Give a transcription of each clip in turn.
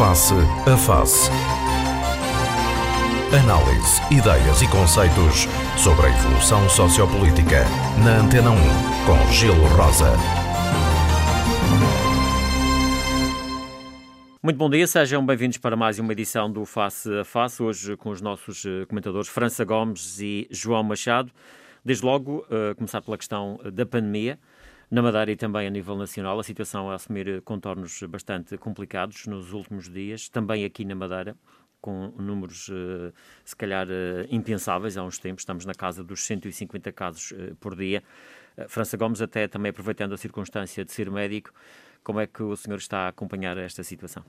Face a Face. Análise, ideias e conceitos sobre a evolução sociopolítica. Na Antena 1, com Gelo Rosa. Muito bom dia, sejam bem-vindos para mais uma edição do Face a Face, hoje com os nossos eh, comentadores França Gomes e João Machado. Desde logo, uh, começar pela questão da pandemia. Na Madeira e também a nível nacional, a situação a assumir contornos bastante complicados nos últimos dias, também aqui na Madeira, com números uh, se calhar uh, impensáveis há uns tempos, estamos na casa dos 150 casos uh, por dia. França Gomes, até também aproveitando a circunstância de ser médico, como é que o senhor está a acompanhar esta situação?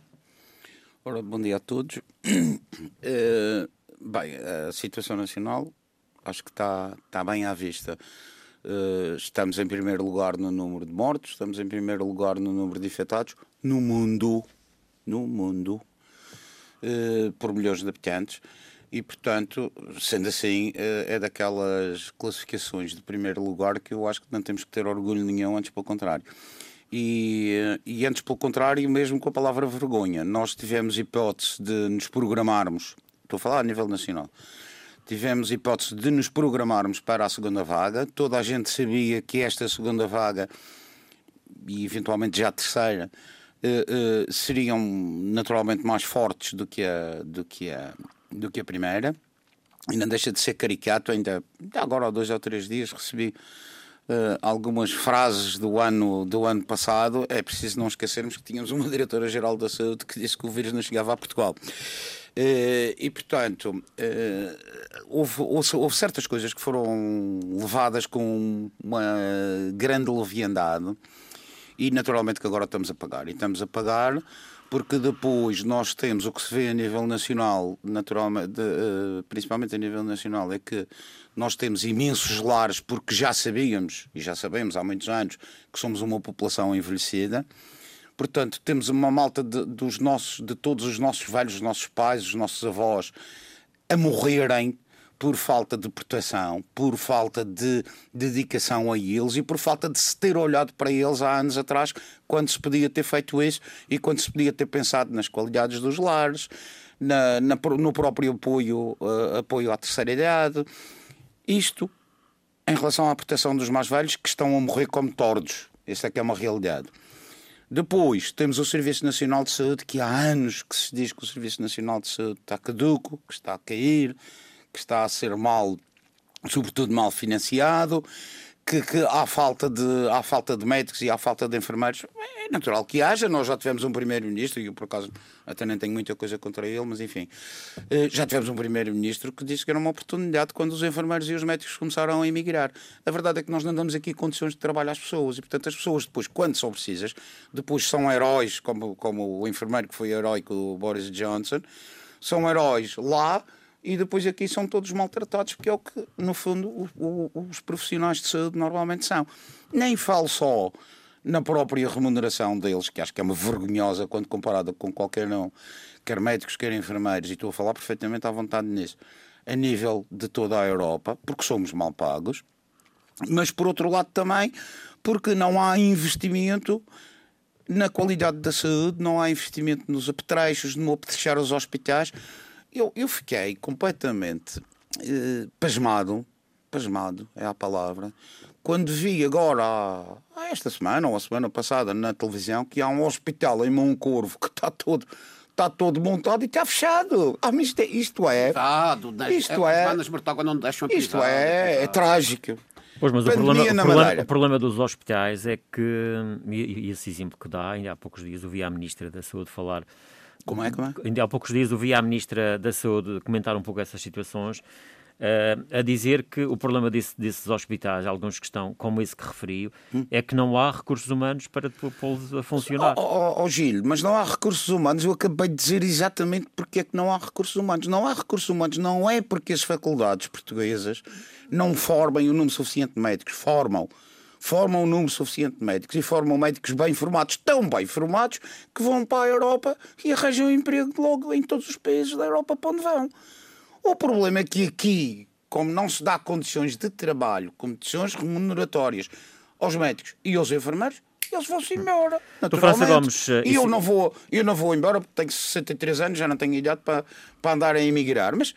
Ora, bom dia a todos. bem, a situação nacional acho que está, está bem à vista. Uh, estamos em primeiro lugar no número de mortos, estamos em primeiro lugar no número de infectados no mundo, no mundo, uh, por milhões de habitantes. E, portanto, sendo assim, uh, é daquelas classificações de primeiro lugar que eu acho que não temos que ter orgulho nenhum, antes pelo contrário. E, e antes, pelo contrário, mesmo com a palavra vergonha, nós tivemos hipótese de nos programarmos, estou a falar a nível nacional, tivemos hipótese de nos programarmos para a segunda vaga. Toda a gente sabia que esta segunda vaga e eventualmente já a terceira uh, uh, seriam naturalmente mais fortes do que a, do que a, do que a primeira. E não deixa de ser caricato, ainda, agora há dois ou três dias recebi uh, algumas frases do ano, do ano passado. É preciso não esquecermos que tínhamos uma diretora-geral da saúde que disse que o vírus não chegava a Portugal. Uh, e, portanto, uh, houve, houve, certas coisas que foram levadas com uma grande leviandade e, naturalmente, que agora estamos a pagar. E estamos a pagar porque depois nós temos o que se vê a nível nacional, naturalmente, uh, principalmente a nível nacional, é que nós temos imensos lares porque já sabíamos, e já sabemos há muitos anos, que somos uma população envelhecida. Portanto, temos uma malta de, dos nossos, de todos os nossos velhos, os nossos pais, os nossos avós, a morrerem por falta de proteção, por falta de dedicação a eles e por falta de se ter olhado para eles há anos atrás, quando se podia ter feito isso e quando se podia ter pensado nas qualidades dos lares, na, na, no próprio apoio, uh, apoio à terceira idade. Isto em relação à proteção dos mais velhos que estão a morrer como tordos. Essa é que é uma realidade. Depois temos o Serviço Nacional de Saúde, que há anos que se diz que o Serviço Nacional de Saúde está caduco, que está a cair, que está a ser mal, sobretudo mal financiado, que, que há, falta de, há falta de médicos e há falta de enfermeiros. É natural que haja. Nós já tivemos um primeiro-ministro, e eu por acaso até nem tenho muita coisa contra ele, mas enfim, eh, já tivemos um primeiro-ministro que disse que era uma oportunidade quando os enfermeiros e os médicos começaram a emigrar. A verdade é que nós não damos aqui condições de trabalho às pessoas e, portanto, as pessoas depois, quando são precisas, depois são heróis, como, como o enfermeiro que foi herói com o Boris Johnson, são heróis lá e depois aqui são todos maltratados, porque é o que, no fundo, o, o, os profissionais de saúde normalmente são. Nem falo só na própria remuneração deles, que acho que é uma vergonhosa quando comparada com qualquer não, quer médicos, quer enfermeiros, e estou a falar perfeitamente à vontade nisso, a nível de toda a Europa, porque somos mal pagos, mas por outro lado também porque não há investimento na qualidade da saúde, não há investimento nos apetrechos, no apetrechar os hospitais, eu, eu fiquei completamente eh, pasmado, pasmado é a palavra, quando vi agora, esta semana ou a semana passada, na televisão, que há um hospital em Moncorvo que está todo está todo montado e está fechado. Ah, mas isto é. Isto é, isto é, é não deixam isto é, é trágico. Pois, mas o problema, o, problema, o problema, dos hospitais é que, e, e esse exemplo que dá, ainda há poucos dias ouvi a Ministra da Saúde falar como é, como é? Ainda há poucos dias ouvi a Ministra da Saúde comentar um pouco essas situações, uh, a dizer que o problema desse, desses hospitais, alguns que estão, como esse que referiu, hum. é que não há recursos humanos para pô-los a funcionar. Ó oh, oh, oh, Gil, mas não há recursos humanos, eu acabei de dizer exatamente porque é que não há recursos humanos. Não há recursos humanos, não é porque as faculdades portuguesas não formem o número suficiente de médicos, formam formam um número suficiente de médicos e formam médicos bem formados, tão bem formados, que vão para a Europa e arranjam emprego logo em todos os países da Europa para onde vão. O problema é que aqui, como não se dá condições de trabalho, condições remuneratórias aos médicos e aos enfermeiros, eles vão-se embora. França Gomes, uh, e eu não, vou, eu não vou embora porque tenho 63 anos, já não tenho idade para, para andar a emigrar. Mas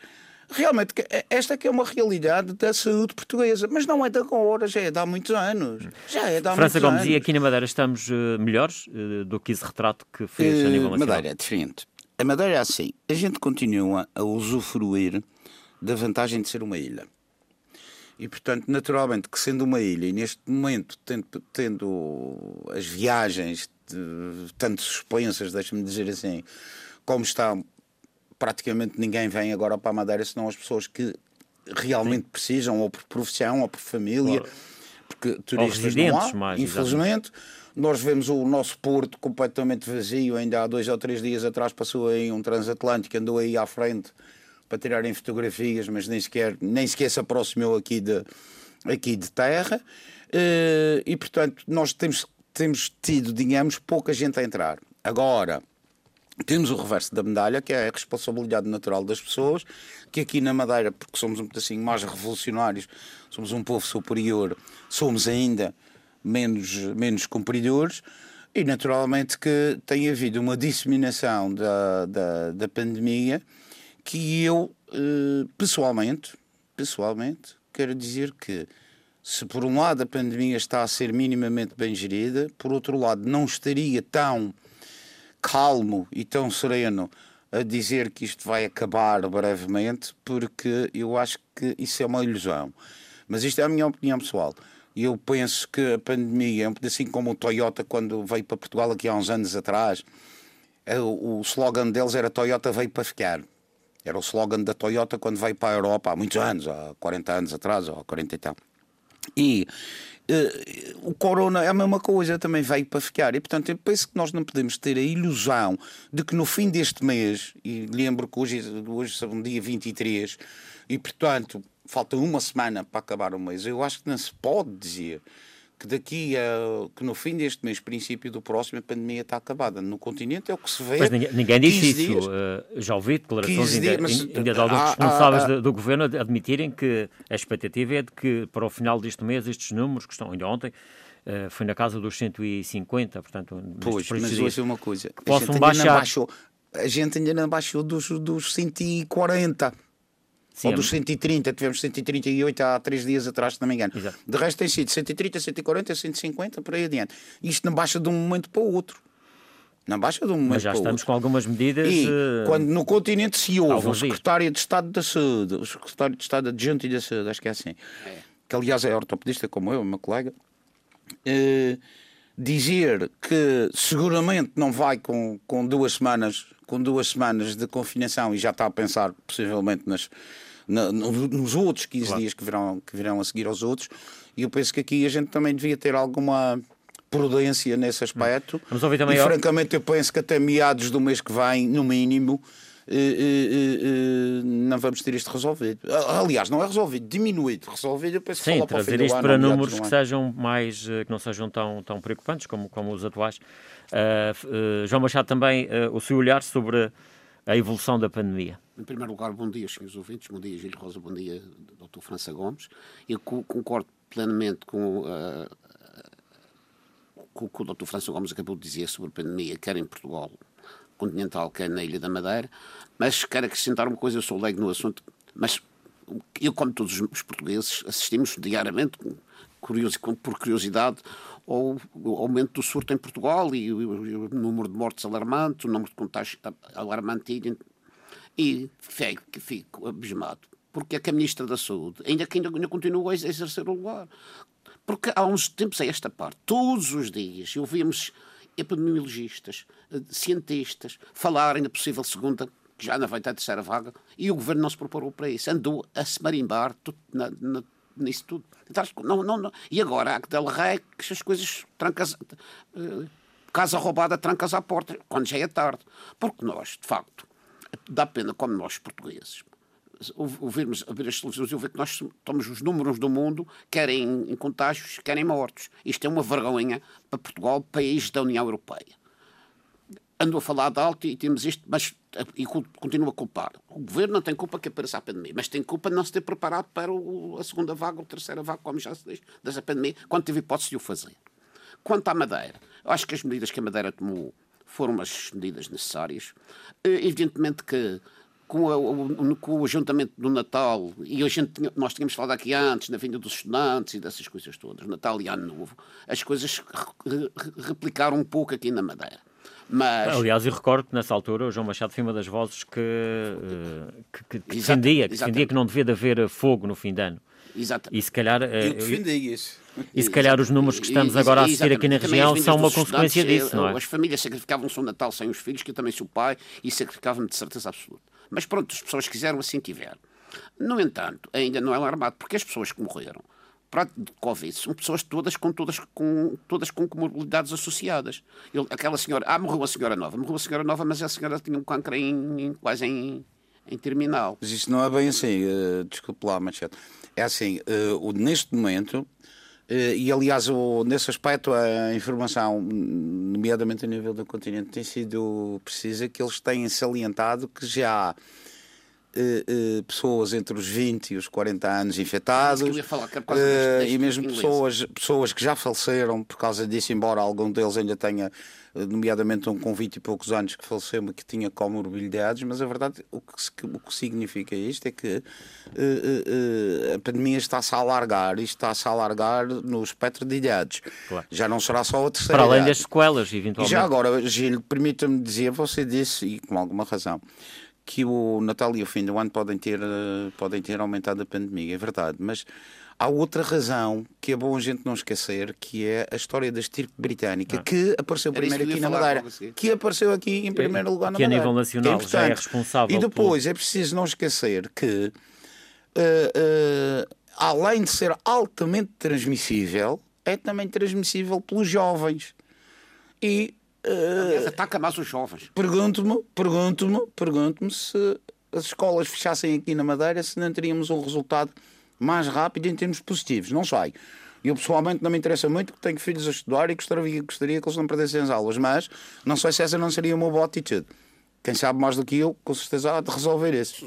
realmente esta que é uma realidade da saúde portuguesa, mas não é de agora, já é de há muitos anos. Já é de há França muitos Gomes, anos. e aqui na Madeira estamos uh, melhores uh, do que esse retrato que fez uh, a nível nacional? Madeira é diferente. A Madeira é assim, a gente continua a usufruir da vantagem de ser uma ilha. E, portanto, naturalmente, que sendo uma ilha, e neste momento tendo, tendo as viagens de, tanto suspensas, deixa-me dizer assim, como está, praticamente ninguém vem agora para a Madeira, senão as pessoas que realmente Sim. precisam, ou por profissão, ou por família, claro. porque turistas não há, mais, infelizmente. Exatamente. Nós vemos o nosso porto completamente vazio, ainda há dois ou três dias atrás passou aí um transatlântico, andou aí à frente para tirarem fotografias, mas nem sequer, nem sequer se aproximou aqui de, aqui de terra. Uh, e, portanto, nós temos, temos tido, digamos, pouca gente a entrar. Agora, temos o reverso da medalha, que é a responsabilidade natural das pessoas, que aqui na Madeira, porque somos um pedacinho mais revolucionários, somos um povo superior, somos ainda menos, menos cumpridores, e naturalmente que tem havido uma disseminação da, da, da pandemia que eu, eh, pessoalmente, pessoalmente, quero dizer que se por um lado a pandemia está a ser minimamente bem gerida, por outro lado não estaria tão calmo e tão sereno a dizer que isto vai acabar brevemente, porque eu acho que isso é uma ilusão. Mas isto é a minha opinião pessoal. Eu penso que a pandemia pedacinho como o Toyota quando veio para Portugal aqui há uns anos atrás. É, o slogan deles era Toyota veio para ficar. Era o slogan da Toyota quando veio para a Europa há muitos anos, há 40 anos atrás, ou 40 e tal. E uh, o Corona é a mesma coisa, também veio para ficar. E, portanto, eu penso que nós não podemos ter a ilusão de que no fim deste mês, e lembro que hoje, hoje é dia 23, e, portanto, falta uma semana para acabar o mês, eu acho que não se pode dizer que daqui a que no fim deste mês, princípio do próximo, a pandemia está acabada. No continente é o que se vê. Mas ninguém, ninguém disse isso. Dias, uh, já ouvi declarações ainda, mas, ainda de alguns responsáveis há, há, do governo admitirem que a expectativa é de que para o final deste mês estes números, que estão ainda ontem, uh, foi na casa dos 150, portanto... Pois, mas ouça uma coisa. Que possam baixar. Baixou, a gente ainda não baixou dos, dos 140. Sim, Ou dos 130, tivemos 138 há 3 dias atrás, se não me engano. Exato. De resto tem sido 130, 140, 150, por aí adiante. Isto não baixa de um momento para o outro. Não baixa de um momento Mas já estamos com algumas medidas. E uh... quando no continente se ouve o secretário de Estado da Saúde, o secretário de Estado adjunto da Saúde, acho que é assim, é. que aliás é ortopedista como eu, meu colega, uh, dizer que seguramente não vai com, com duas semanas com duas semanas de confinação e já está a pensar possivelmente nas, na, nos outros 15 claro. dias que virão, que virão a seguir aos outros. E eu penso que aqui a gente também devia ter alguma prudência nesse aspecto. Vamos ouvir também e, francamente, eu penso que até meados do mês que vem, no mínimo, eh, eh, eh, não vamos ter isto resolvido. Aliás, não é resolvido, diminuído. Resolvido, eu penso Sim, que trazer isto para números que sejam mais, que não sejam tão, tão preocupantes como, como os atuais. Uh, uh, João Machado, também uh, o seu olhar sobre a evolução da pandemia. Em primeiro lugar, bom dia, senhores ouvintes, bom dia, Gil Rosa, bom dia, Dr. França Gomes. Eu concordo plenamente com, uh, com o que o Dr. França Gomes acabou de dizer sobre a pandemia, quer em Portugal continental, quer na Ilha da Madeira, mas quero acrescentar uma coisa, eu sou leigo no assunto, mas eu, como todos os portugueses, assistimos diariamente, por curiosidade, ao aumento do surto em Portugal e o, número de mortes alarmante, o número de contágios alarmante e fico, fico abismado. Porque é que a Ministra da Saúde, ainda que ainda, ainda continua a exercer o lugar, porque há uns tempos a esta parte, todos os dias, ouvimos epidemiologistas, eh, cientistas falarem da possível segunda, que já não vai ter a terceira vaga, e o governo não se preparou para isso. Andou a se marimbar na, na, nisso tudo. Não, não, não. E agora há que del rei que as coisas trancas. Uh, casa roubada, trancas à porta, quando já é tarde. Porque nós, de facto, dá pena como nós portugueses ouvirmos abrir as televisões e ouvir que nós somos os números do mundo, querem em contágios, querem mortos. Isto é uma vergonha para Portugal, país da União Europeia. Ando a falar de alto e temos isto, mas e continua a culpar. O governo não tem culpa que apareça a pandemia, mas tem culpa de não se ter preparado para o, a segunda vaga ou a terceira vaga, como já se diz, dessa pandemia, quando teve hipótese de o fazer. quanto à Madeira, eu acho que as medidas que a Madeira tomou foram as medidas necessárias. Eh, evidentemente que com, o, com o ajuntamento do Natal, e a gente, nós tínhamos falado aqui antes, na vinda dos estudantes e dessas coisas todas, Natal e Ano Novo, as coisas replicaram um pouco aqui na Madeira. Mas... Aliás, eu recordo que nessa altura o João Machado foi uma das vozes que, eh, que, que, que defendia, que defendia que não devia de haver fogo no fim de ano. Exatamente. E se calhar. Eh, eu defendi isso. E se calhar os números que estamos agora a assistir aqui na região são uma consequência disso, não é? As famílias sacrificavam-se o Natal sem os filhos, que eu também sou pai, e sacrificavam-me de certeza absoluta. Mas pronto, as pessoas quiseram assim tiver. No entanto, ainda não é alarmado, porque as pessoas que morreram de Covid são pessoas todas com todas com todas com comorbidades associadas. Ele, aquela senhora, ah, morreu a senhora nova, morreu a senhora nova, mas a senhora tinha um câncer em, em, quase em, em terminal. Mas isso não é bem assim, uh, desculpe lá, Machado. É assim, uh, neste momento, e aliás, o, nesse aspecto, a informação, nomeadamente a nível do continente, tem sido precisa que eles têm salientado que já uh, uh, pessoas entre os 20 e os 40 anos infectados falar, e mesmo pessoas, pessoas que já faleceram por causa disso, embora algum deles ainda tenha nomeadamente um com 20 e poucos anos que faleceu, mas que tinha comorbilidades, mas a verdade, o que, o que significa isto é que uh, uh, a pandemia está-se a alargar e está-se a alargar no espectro de idades. Claro. Já não será só a terceira Para além idade. das sequelas, eventualmente. E já agora, Gil, permita-me dizer, você disse, e com alguma razão, que o Natal e o fim do ano podem ter, podem ter aumentado a pandemia, é verdade, mas Há outra razão que é bom a gente não esquecer, que é a história da estirpe britânica, ah. que apareceu primeiro aqui na Madeira, que apareceu aqui em primeiro lugar na que Madeira. Que a nível nacional é já é responsável. E depois por... é preciso não esquecer que, uh, uh, além de ser altamente transmissível, é também transmissível pelos jovens. E Uh, ataca mais os jovens. Pergunto-me, pergunto-me, pergunto-me se as escolas fechassem aqui na Madeira, se não teríamos um resultado mais rápido em termos positivos. Não sei. Eu pessoalmente não me interessa muito porque tenho filhos a estudar e gostaria, gostaria que eles não perdessem as aulas, mas não sei se essa não seria uma boa atitude. Quem sabe mais do que eu, com certeza, há de resolver isso.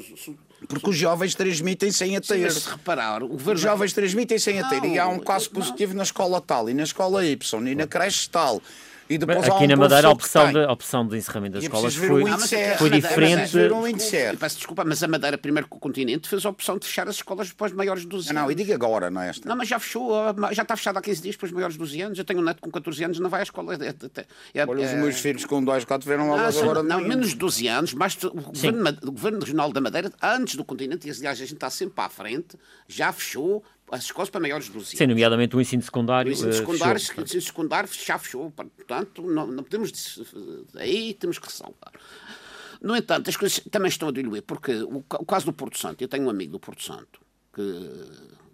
Porque os jovens transmitem sem a ter. Se reparar, o. Os jovens transmitem sem a ter. e há um caso positivo na escola tal, e na escola Y, e na creche tal. E depois aqui um na Madeira a opção, de, a opção de encerramento das escolas foi, foi diferente. Mas, peço desculpa, mas a Madeira, primeiro que o continente, fez a opção de fechar as escolas depois de maiores de 12 anos. Não, não, e diga agora, não é esta? Não, mas já fechou, já está fechado há 15 dias para os maiores de 12 anos. Eu tenho um neto com 14 anos, não vai à escola. É, é, Olha, os meus filhos com 2 cá tiveram aulas não, agora. Não, menos de 12 anos, mas o governo, o governo Regional da Madeira, antes do continente, e aliás a gente está sempre à frente, já fechou as escolas para maiores de 12 anos. Sim, nomeadamente o ensino secundário. O ensino secundário, fechou. o ensino secundário já fechou. Portanto, não, não podemos. Aí temos que ressalvar. No entanto, as coisas também estão a diluir, porque o, o, caso do Porto Santo, eu tenho um amigo do Porto Santo que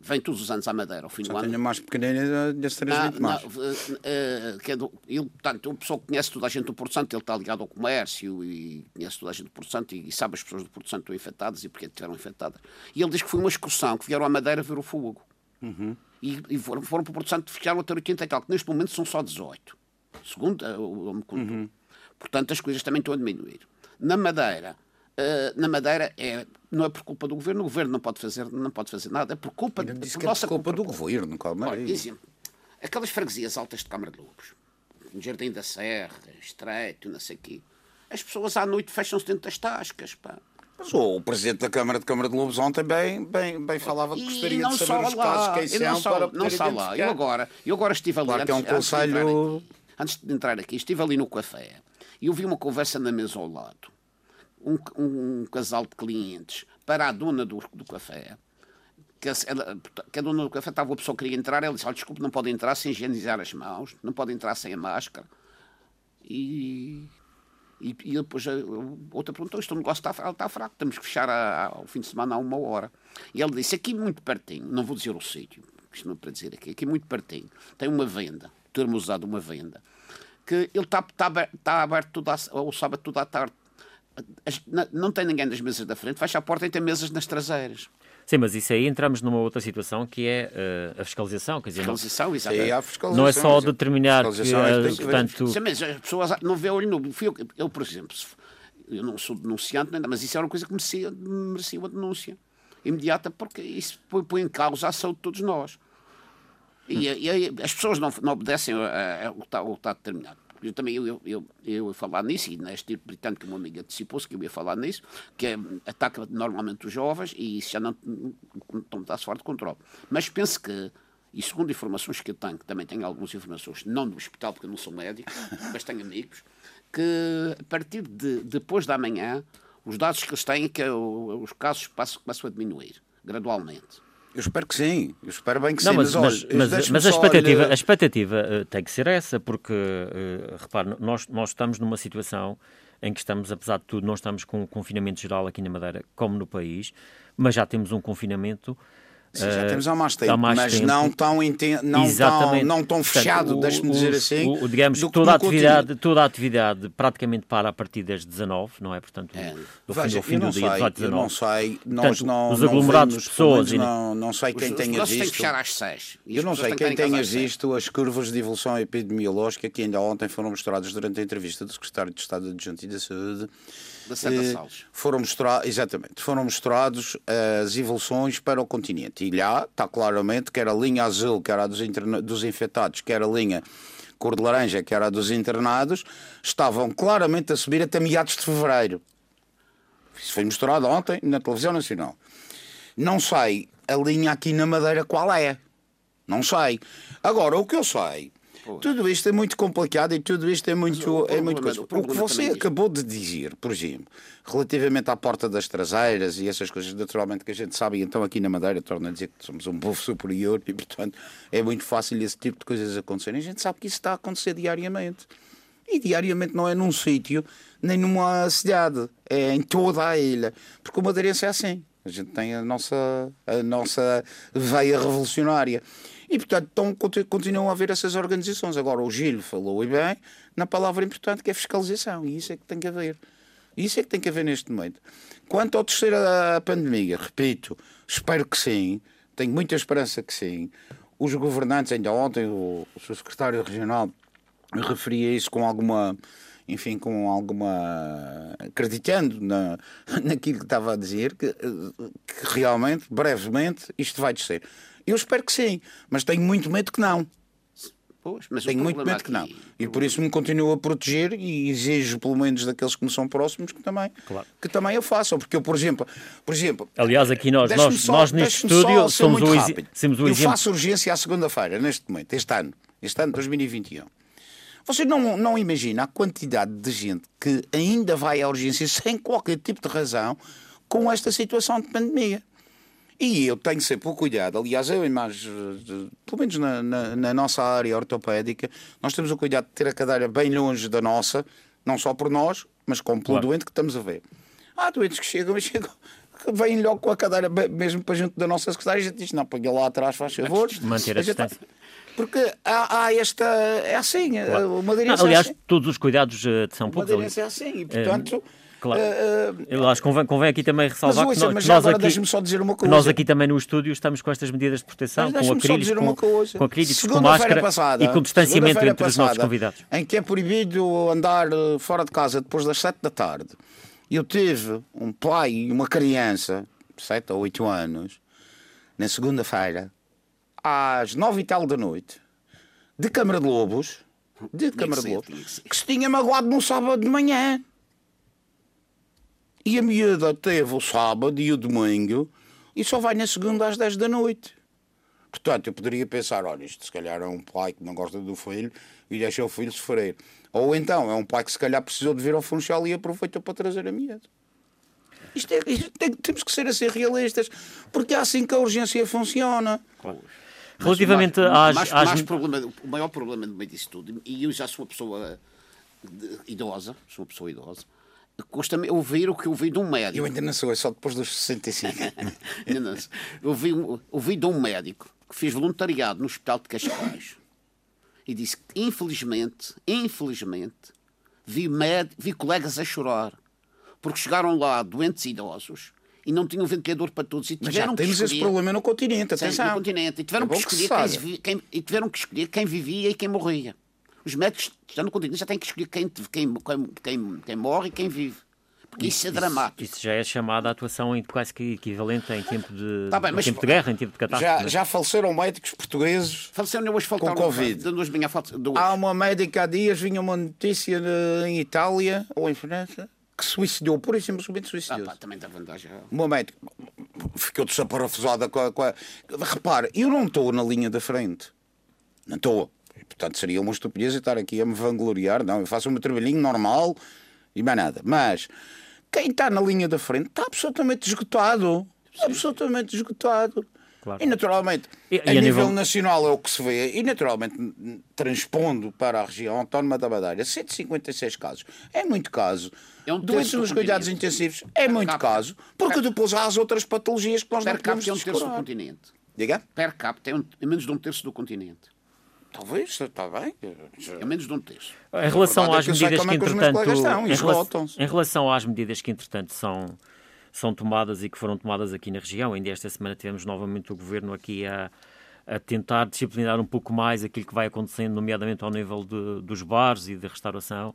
vem todos os anos à Madeira ao fim Só do ano. Tenho mais pequenina das três ah, mais. Não, uh, que é do, ele, portanto, uma pessoa que conhece toda a gente do Porto Santo, ele está ligado ao comércio e conhece toda a gente do Porto Santo e, e sabe as pessoas do Porto Santo estão infectadas e porque estiveram infectadas. E ele diz que foi uma excursão, que vieram à Madeira ver o fogo. Uhum. E, e, foram, foram para o Porto Santo, fecharam até 80 e tal, que neste momento são só 18. Segundo o me contou. Uhum. Portanto, as coisas também estão a diminuir. Na Madeira, uh, na Madeira é, não é por culpa do governo, o governo não pode fazer, não pode fazer nada, é por culpa, de, por é nossa culpa, culpa do governo. Calma Olha, exemplo, aquelas freguesias altas de Câmara de Lobos, Jardim da Serra, Estreito, não sei o quê, as pessoas à noite fecham-se dentro das tascas, pá. Mas o Presidente da Câmara de Câmara de Lobos ontem bem, bem, bem falava que gostaria de saber os casos quem são só, para Não só lá. Eu agora, eu agora estive ali... Claro antes, que é um conselho... Antes de, aqui, antes de entrar aqui, estive ali no café e ouvi uma conversa na mesa ao lado. Um, um, casal de clientes para a dona do, do café que a, que a, dona do café estava, a pessoa que queria entrar, ela disse, oh, desculpe, não pode entrar sem higienizar as mãos, não pode entrar sem a máscara. E e, e depois a, outra perguntou: Este negócio está, está fraco, temos que fechar a, ao fim de semana a uma hora. E ele disse: Aqui muito pertinho, não vou dizer o sítio, isto não é para dizer aqui, aqui muito pertinho, tem uma venda, termo usado uma venda, que ele está, está, aberto, está aberto o sábado tudo à tarde. Não tem ninguém nas mesas da frente, fecha a porta e tem mesas nas traseiras. Sim, mas isso aí entramos numa outra situação que é uh, a fiscalização. Quer dizer, fiscalização, não, exatamente. fiscalização, não é só determinar que, uh, portanto... Sim, mas as pessoas não vê olho nu. Eu, eu, por exemplo, eu não sou denunciante, mas isso era uma coisa que merecia, merecia uma denúncia imediata, porque isso põe, põe em causa a saúde de todos nós. E, e, as pessoas não, não obedecem ao que está determinado. Eu também eu, eu, eu, eu ia falar nisso, e neste tipo britânico, uma amiga antecipou-se que eu ia falar nisso, que é, ataca normalmente os jovens e isso já não, não está-se fora de controle. Mas penso que, e segundo informações que eu tenho, que também tenho algumas informações, não do hospital, porque eu não sou médico, mas tenho amigos, que a partir de depois da manhã, os dados que eles têm é que os casos passam, começam a diminuir gradualmente. Eu espero que sim, eu espero bem que não, sim. Mas, mas, mas, mas, mas a expectativa, a expectativa uh, tem que ser essa, porque, uh, repare, nós, nós estamos numa situação em que estamos, apesar de tudo, não estamos com um confinamento geral aqui na Madeira como no país, mas já temos um confinamento Sim, já temos há mais tempo, há mais mas tempo. não tão, não tão, não tão fechado, deixe-me dizer assim. O, digamos que toda a, atividade, toda a atividade praticamente para a partir das 19, não é? Portanto, é. do Veja, fim, do, fim do dia, sei, 19. Eu não sei, nós Portanto, não. Os aglomerados de pessoas. E... Não, não sei quem os, tenha os visto. Tem que fechar às 6. Eu não sei quem tenha visto as curvas de evolução epidemiológica que ainda ontem foram mostradas durante a entrevista do Secretário de Estado Adjunto e da Saúde da Santa eh, Salles. Foram mostrados, exatamente, foram mostrados as evoluções para o continente. E lá está claramente que era a linha azul, que era a dos, interna... dos infectados, que era a linha cor de laranja, que era a dos internados, estavam claramente a subir até meados de fevereiro. Isso foi mostrado ontem na televisão nacional. Não sei a linha aqui na Madeira qual é. Não sei. Agora, o que eu sei tudo isto é muito complicado e tudo isto é muito, é muito coisa. O, o que você acabou de dizer, por exemplo, relativamente à porta das traseiras e essas coisas, naturalmente, que a gente sabe, e então aqui na Madeira torna a dizer que somos um povo superior e, portanto, é muito fácil esse tipo de coisas acontecerem. A gente sabe que isso está a acontecer diariamente. E diariamente não é num sítio nem numa cidade, é em toda a ilha. Porque o madeirense é assim. A gente tem a nossa, a nossa veia revolucionária. E, portanto, então, continuam a haver essas organizações. Agora, o Gil falou e bem na palavra importante que é fiscalização. E isso é que tem que haver. Isso é que tem que haver neste momento. Quanto ao terceiro a pandemia, repito, espero que sim, tenho muita esperança que sim. Os governantes, ainda ontem, o, o secretário regional referia isso com alguma, enfim, com alguma. acreditando na, naquilo que estava a dizer, que, que realmente, brevemente, isto vai descer. Eu espero que sim, mas tenho muito medo que não. Pois, mas tenho muito medo que não. E por isso me continuo a proteger e exijo, pelo menos daqueles que me são próximos, que também, claro. que também o façam. Porque eu, por exemplo, por exemplo aliás, aqui nós, nós, só, nós neste estúdio somos o, somos o Eu faço urgência à segunda-feira, neste momento, este ano, este ano 2021. Você não, não imagina a quantidade de gente que ainda vai à urgência sem qualquer tipo de razão com esta situação de pandemia. E eu tenho sempre o cuidado, aliás, eu mais, pelo menos na, na, na, nossa área ortopédica, nós temos o cuidado de ter a cadeira bem longe da nossa, não só por nós, mas como pelo claro. doente que estamos a ver. Há doentes que chegam, mas chegam, vêm logo com a cadeira mesmo para junto da nossa secretária e a gente diz: não, põe lá atrás, faz favor. Manter a, a distância. Porque há, há, esta. É assim, claro. o madeirense. Não, aliás, é assim. todos os cuidados uh, são poucos. Madeirense é assim, e portanto. É Claro. Uh, Eu acho que convém, convém aqui também ressalvar mas, que, nós, nós aqui, só dizer uma coisa. nós aqui também no estúdio estamos com estas medidas de proteção, com acrílicos, com, com, acrílicos, com máscara passada, e com distanciamento entre passada, os nossos convidados. Em que é proibido andar eh, fora de casa depois das 7 da tarde. Eu tive um pai e uma criança, 7 ou 8 anos, na segunda-feira, às 9 e tal da noite, de Câmara de Lobos, de Câmara de Lobos, que se tinha magoado no sábado de manhã. E a miúda teve o sábado e o domingo e só vai na segunda às 10 da noite. Portanto, eu poderia pensar, olha, isto se calhar é um pai que não gosta do filho e deixa o filho sofrer. Ou então é um pai que se calhar precisou de vir ao Funchal e aproveitou para trazer a miúda. Isto é, isto tem, temos que ser assim realistas, porque é assim que a urgência funciona. Claro. Relativamente mais, às, problema, o maior problema no meio disso tudo, e eu já sou uma pessoa idosa, sou uma pessoa idosa, custa-me ouvir o que ouvi de um médico. Eu ainda não sou, é só depois dos 65. ainda não sou. Ouvi, ouvi de um médico que fez voluntariado no Hospital de Cascais e disse que, infelizmente, infelizmente, vi, med... vi colegas a chorar porque chegaram lá doentes idosos e não tinham ventilador para todos e tiveram Mas já temos escolher... esse problema no continente, atenção. no continente. E tiveram, é que escolher que quem, quem, e tiveram que escolher quem vivia e quem morria. Os médicos já no continente já têm que escolher quem, quem, quem, quem morre e quem vive. Porque isso é dramático. Isso já é chamada atuação quase que equivalente em tempo de, Tá bem, em mas- tempo de guerra, em tempo de catástrofe. Já, é? já faleceram médicos portugueses. Faleceram hoje faltaram Covid. duas minhas falta duas. Há uma médica há dias, vinha uma notícia de- em Itália ou em França que suicidou, pura e simplesmente Ah, suicidou. pá, também dá vantagem. uma médica ficou desaparafusada com a, com a... Repare, eu não estou na linha da frente. Não estou. Portanto, seria uma estupidez estar aqui a me vangloriar. Não, eu faço o meu trabalhinho normal e mais nada. Mas quem está na linha da frente está absolutamente esgotado. Absolutamente esgotado. Claro. E naturalmente, E- a, e a nível, nível- nacional é o que se vê, e naturalmente, transpondo para a região autónoma da Madeira, 156 casos. É muito caso. É um do nos cuidados intensivos. É muito capita. caso. Porque depois há as outras patologias que nós não Per podemos capita é um terço do continente. Diga? Per capita é, um- é menos de um terço do continente. Talvez, está bem. É menos de um terço. Em relação é às medidas que, é que os meus entretanto, em relação às medidas que, entretanto, são, são tomadas e que foram tomadas aqui na região, ainda esta semana tivemos novamente o governo aqui a, a tentar disciplinar um pouco mais aquilo que vai acontecendo, nomeadamente ao nível de- dos bares e da restauração.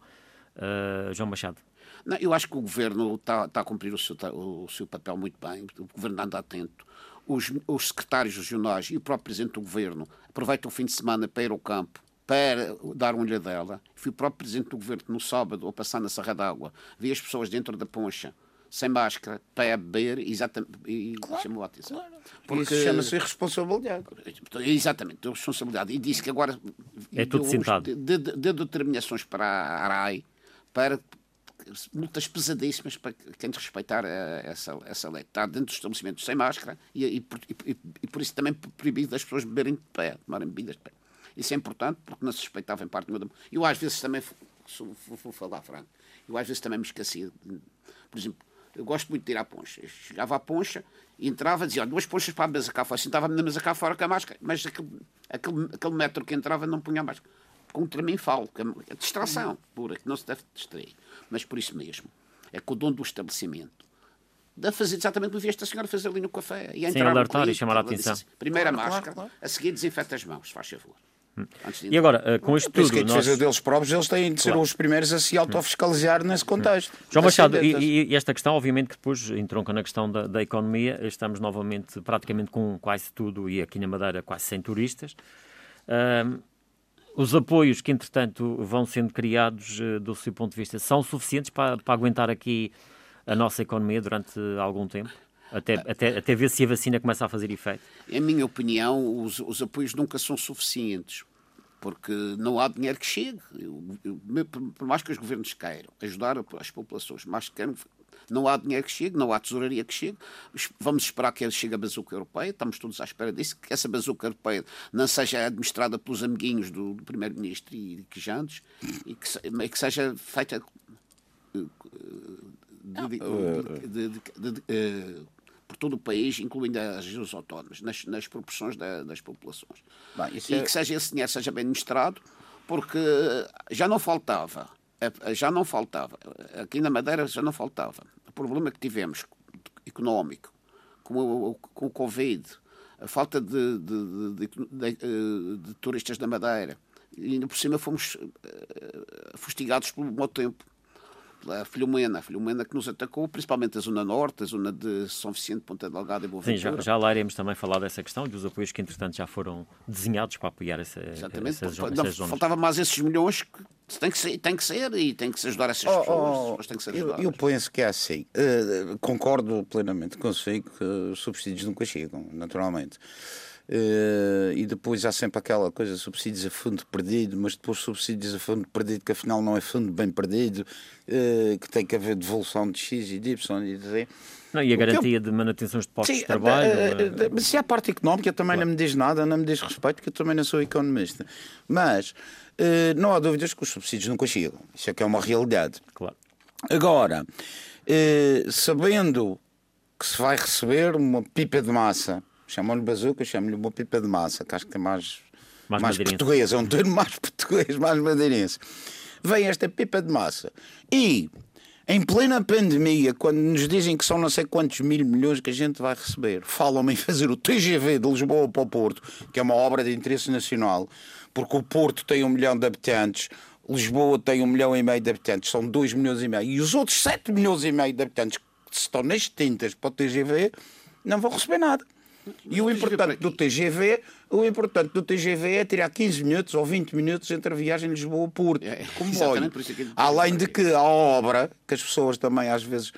Uh, João Machado. Não, eu acho que o governo está, está a cumprir o seu, o seu papel muito bem. O governo anda atento. Os, os secretários regionais e o próprio presidente do governo aproveitam o fim de semana para ir ao campo para dar uma olhadela. Fui o próprio presidente do governo no sábado, ao passar na Serra d'Água, vi as pessoas dentro da poncha, sem máscara, para beber, exatamente, e chamou a atenção. Porque Isso chama-se irresponsabilidade. Exatamente, deu responsabilidade. E disse que agora. É tudo deu- sentado. de- de- Deu determinações para a ARAI para multas pesadíssimas para quem respeitar eh, essa, essa lei. Está dentro dos estabelecimentos sem máscara e, e por- e- e por isso também proibido das pessoas beberem de pé, tomarem bebidas de pé. Isso é importante porque não se respeitava em parte nenhuma. da- Eu às vezes também, vou, vou- falar franco, eu às vezes também me esquecia. de- Por exemplo, eu gosto muito de ir à poncha. Eu chegava à poncha e entrava, dizia, "Ó, duas ponchas para a mesa cá fora. Sentava-me na mesa cá fora com a máscara, mas aquele, aquele, aquele metro que entrava não punha a máscara. Contra mim falo, que é distração pura, que não se deve distrair. Mas por isso mesmo, é que o dono do estabelecimento deve fazer exatamente o que vi esta senhora fazer ali no café. E Sim, entrar alertar e chamar a atenção. assim, Primeira Claro, máscara, claro, a seguir desinfeta as mãos, se faz favor. E agora, uh, com isto Por tudo, que nós... defesa deles próprios, eles têm de ser Claro. os primeiros a se autofiscalizar nesse contexto. João Machado, e, e esta questão, obviamente, que depois entronca na questão da, da economia. Estamos novamente praticamente com quase tudo, e aqui na Madeira quase sem turistas. Ahm, os apoios que, entretanto, vão sendo criados, eh, do seu ponto de vista, são suficientes para, para aguentar aqui a nossa economia durante algum tempo? Até, até, até ver se a vacina começa a fazer efeito? Em minha opinião, os, os apoios nunca são suficientes, porque não há dinheiro que chegue. Eu- eu- por, mais que os governos queiram ajudar as populações, mas queiram, não há dinheiro que chegue, não há tesouraria que chegue. Vamos esperar que chegue a bazuca europeia, estamos todos à espera disso, que essa bazuca europeia não seja administrada pelos amiguinhos do, do Primeiro-Ministro e de Quijantes, e que, e que seja feita eh, de- de- de- de- de- eh, todo o país, incluindo as regiões autónomas, nas, nas proporções da- das populações. Bem, e é- que seja esse dinheiro seja bem administrado, porque já não faltava, eh, já não faltava, aqui na Madeira já não faltava. O problema que tivemos económico, com o, com o Covid, a falta de, de- de- de- turistas da Madeira, e ainda por cima fomos eh, fustigados pelo mau tempo a Filomena, a Filomena que nos atacou, principalmente a zona norte, a zona de São Vicente, Ponta Delgada e Boa Sim, já, já lá iremos também falar dessa questão e dos apoios que, entretanto, já foram desenhados para apoiar essa, Exatamente, essas, porque essas não, zonas. faltava mais esses milhões que tem que ser, tem que ser e tem que se ajudar essas Oh, pessoas, oh, as pessoas que ser eu, eu penso que é assim. Eh, concordo plenamente consigo que os subsídios nunca chegam, naturalmente. Eh, e depois há sempre aquela coisa, subsídios a fundo perdido, mas depois subsídios a fundo perdido, que afinal não é fundo bem perdido, eh, que tem que haver devolução de X e de Y e de Z. Não, e a que eu- garantia de manutenção de postos Sim, de trabalho. eh, eh, mas se a parte económica também não me diz nada, não me diz respeito, porque eu também não sou economista. Mas eh, não há dúvidas que os subsídios nunca chegam. Isso é que é uma realidade. Claro. Agora, sabendo que se vai receber uma pipa de massa, chamam-lhe bazuca, chamam-lhe uma pipa de massa, que acho que é mais, Mais mais, português, é um termo mais português, mais madeirense. Vem esta pipa de massa e, em plena pandemia, quando nos dizem que são não sei quantos mil milhões que a gente vai receber, falam-me em fazer o TGV de Lisboa para o Porto, que é uma obra de interesse nacional, porque o Porto tem um milhão de habitantes, Lisboa tem um milhão e meio de habitantes, são dois milhões e meio, e os outros sete milhões e meio de habitantes que estão nas tintas para o TGV não vão receber nada. E o importante do TGV, o importante do TGV é tirar 15 minutos ou 20 minutos entre a viagem de Lisboa a Porto. É, comboio. Além de que a obra, que as pessoas também às vezes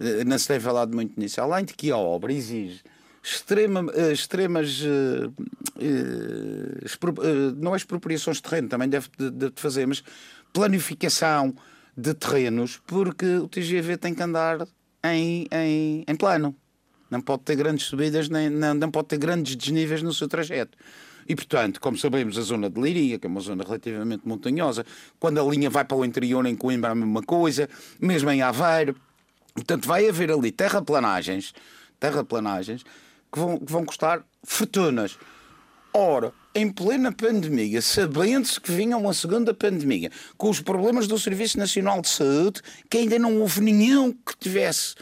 eh, não se tem falado muito nisso, além de que a obra exige extrema, eh, extremas uh, uh, não é expropriações de terreno, também deve de, de fazer, mas planificação de terrenos, porque o TGV tem que andar em, em, em plano. Não pode ter grandes subidas, nem, não, não pode ter grandes desníveis no seu trajeto. E, portanto, como sabemos, a zona de Liria, que é uma zona relativamente montanhosa, quando a linha vai para o interior, em Coimbra, a mesma coisa, mesmo em Aveiro. Portanto, vai haver ali terraplanagens, terraplanagens que vão, que vão custar fortunas. Ora, em plena pandemia, sabendo-se que vinha uma segunda pandemia, com os problemas do Serviço Nacional de Saúde, que ainda não houve nenhum que tivesse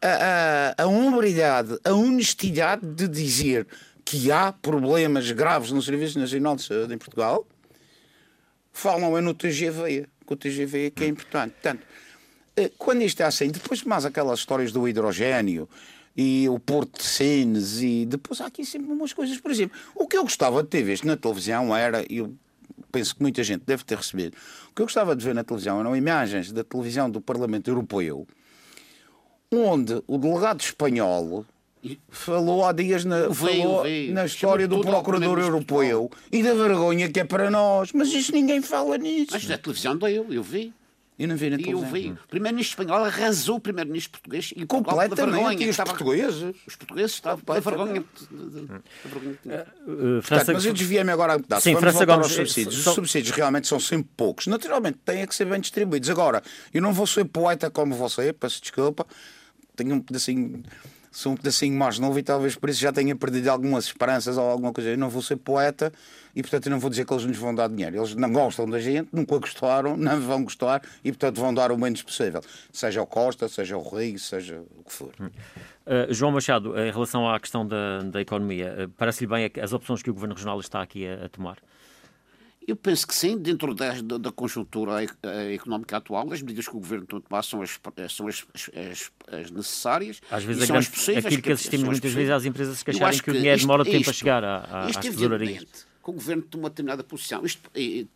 a, a, a a honestidade de dizer que há problemas graves no Serviço Nacional de Saúde em Portugal, falam é no TGV, que o TGV é que é importante. Portanto, eh, quando isto é assim, depois mais aquelas histórias do hidrogênio e o Porto de Sines e depois há aqui sempre umas coisas, por exemplo, o que eu gostava de ter visto na televisão era, e eu penso que muita gente deve ter recebido, o que eu gostava de ver na televisão eram imagens da televisão do Parlamento Europeu onde o delegado espanhol falou há dias na, falou na história do Procurador Europeu e da vergonha que é para nós. Mas isso ninguém fala nisso. Mas na televisão deu, eu vi. Eu não vi na televisão. Eu vi. O primeiro-ministro espanhol arrasou o primeiro-ministro português e completamente. Vergonha, e os portugueses? Os portugueses estavam a vergonha. Uh, França... mas eu desviei-me agora a pedaço. Sim, Vamos França Gomes... aos subsídios. Os subsídios realmente são sempre poucos. Naturalmente, têm que ser bem distribuídos. Agora, eu não vou ser poeta como você, peço desculpa, tenho um pedacinho sou um pedacinho mais novo e talvez por isso já tenha perdido algumas esperanças ou alguma coisa. Eu não vou ser poeta e, portanto, eu não vou dizer que eles nos vão dar dinheiro. Eles não gostam da gente, nunca gostaram, não vão gostar e, portanto, vão dar o menos possível. Seja o Costa, seja o Rio, seja o que for. Uh, João Machado, em relação à questão da, da economia, uh, parece-lhe bem as opções que o Governo Regional está aqui a, a tomar? Eu penso que sim, dentro da, da conjuntura económica atual, as medidas que o Governo tem tomar são as, são as, as, as necessárias Às vezes são grande, as possíveis. Aquilo que assistimos muitas vezes às empresas se queixarem que, que, o dinheiro demora isto, tempo a chegar à, à, isto, às tesourarias. que o Governo toma uma determinada posição. Isto,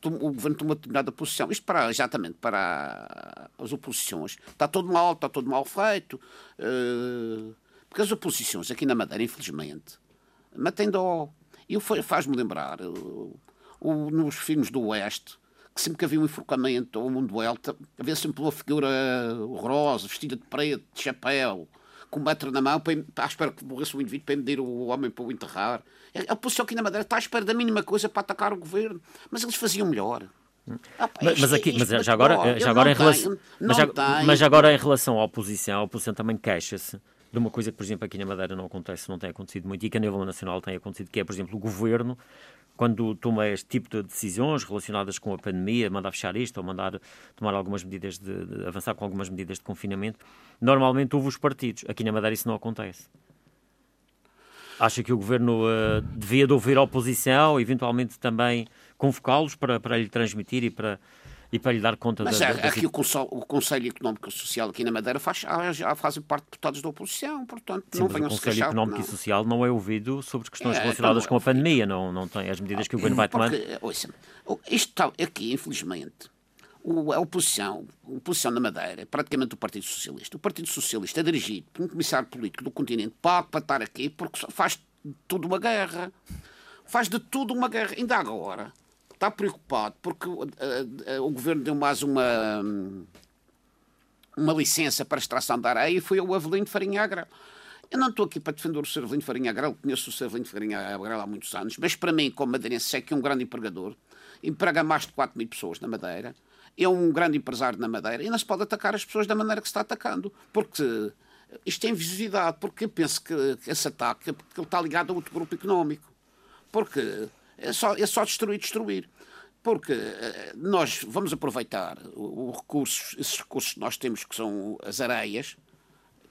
o Governo toma uma determinada posição. Isto para, exatamente para as oposições. Está todo mal, está todo mal feito. Uh, porque as oposições aqui na Madeira, infelizmente, matem dó. E faz-me lembrar... Uh, nos filmes do Oeste, que sempre que havia um enforcamento ou um duelo, havia sempre uma figura horrorosa, vestida de preto, de chapéu, com um metro na mão, para, à espera que morresse o indivíduo para impedir o homem para o enterrar. A oposição aqui na Madeira está à espera da mínima coisa para atacar o governo, mas eles faziam melhor. Ah, pá, mas, mas, aqui, mas já agora, já agora em relação, mas, já, mas agora em relação à oposição, a oposição também queixa-se de uma coisa que, por exemplo, aqui na Madeira não acontece, não tem acontecido muito e que a nível nacional tem acontecido, que é, por exemplo, o governo quando toma este tipo de decisões relacionadas com a pandemia, mandar fechar isto ou mandar tomar algumas medidas de, de avançar com algumas medidas de confinamento, normalmente houve os partidos. Aqui na Madeira isso não acontece. Acha que o governo uh, devia de ouvir a oposição, eventualmente também convocá-los para, para lhe transmitir e para e para lhe dar conta Mas da, da, aqui. O, Conselho, o Conselho Económico e Social aqui na Madeira faz, já fazem parte de deputados da oposição, portanto Sim, não venham O Conselho Económico não. e Social não é ouvido sobre questões é, relacionadas com a pandemia, não, não tem as medidas que o governo vai tomar. Ouça, isto está aqui, infelizmente, a oposição, a oposição na Madeira, é praticamente o Partido Socialista. O Partido Socialista é dirigido por um comissário político do continente para, para estar aqui porque faz de tudo uma guerra. Faz de tudo uma guerra. Ainda agora, está preocupado porque uh, uh, o governo deu mais uma, uma licença para extração da areia e foi o Avelino de Farinha Agrel. Eu não estou aqui para defender o Sr. Avelino de Farinha Agrel, conheço o Sr. Avelino de Farinha Agrel há muitos anos, mas para mim, como madeirense, sei que é um grande empregador, emprega mais de 4 mil pessoas na Madeira, é um grande empresário na Madeira e não se pode atacar as pessoas da maneira que se está atacando, porque isto é invisibilidade, porque eu penso que esse ataque que ele está ligado a outro grupo económico. Porque é só, é só destruir, destruir. Porque eh, nós vamos aproveitar os recursos, esses recursos que nós temos, que são as areias,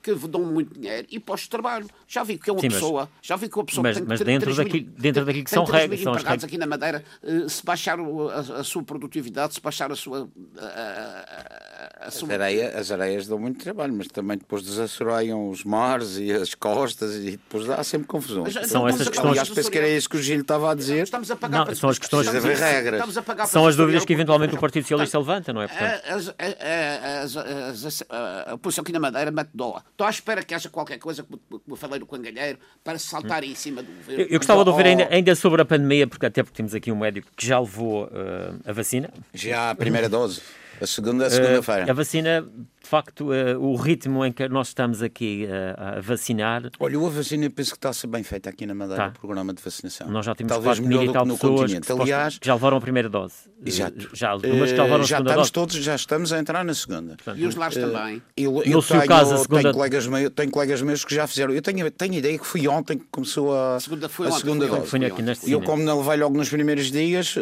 que dão muito dinheiro e postos de trabalho. Já vi que é uma Sim, mas- pessoa, já vi que uma pessoa mas- que tem mas dentro três daqui- mil- dentro daquilo que são regras, são as regras. aqui na Madeira, eh, se baixar a, a sua produtividade, se baixar a sua. a- a- a- a As, sua- areia- as areias dão muito trabalho, mas também depois desassoreiam os mares e as costas e depois dá sempre confusão. Mas, São essas a- questões- Aliás, penso que era isso que o Gil estava a dizer. Estamos a pagar Não, para- são as questões- estamos a- regras. estamos a pagar São as dúvidas que eventualmente o Partido Socialista levanta, não é? Portanto, A- as- a- a- as- as- as- a- a posição aqui na Madeira mete dó. Estou à espera que haja qualquer coisa, como como eu falei no Cangalheiro, para saltar em cima do governo. eu, eu gostava de ouvir Oh. ainda, ainda sobre a pandemia, porque até porque temos aqui um médico que já levou eh, a vacina. Já a primeira dose. A segunda, a Eh, segunda-feira. a vacina, de facto, eh, o ritmo em que nós estamos aqui eh, a vacinar, Olha, a vacina eu penso que está a ser bem feita aqui na Madeira, Tá. o programa de vacinação. nós já temos Talvez 4 mil melhor e tal no pessoas que, Aliás, que já levaram a primeira dose. Exato. Já, mas que já levaram a Eh, já estamos dose. todos, já estamos a entrar na segunda. E os lares também. Eu, No eu seu tenho, caso, a segunda- tenho, colegas meus, tenho colegas meus que já fizeram. Eu tenho, tenho ideia que foi ontem que começou a, segunda foi a ontem, segunda ontem, dose. Foi aqui neste E eu, como não levei logo nos primeiros dias,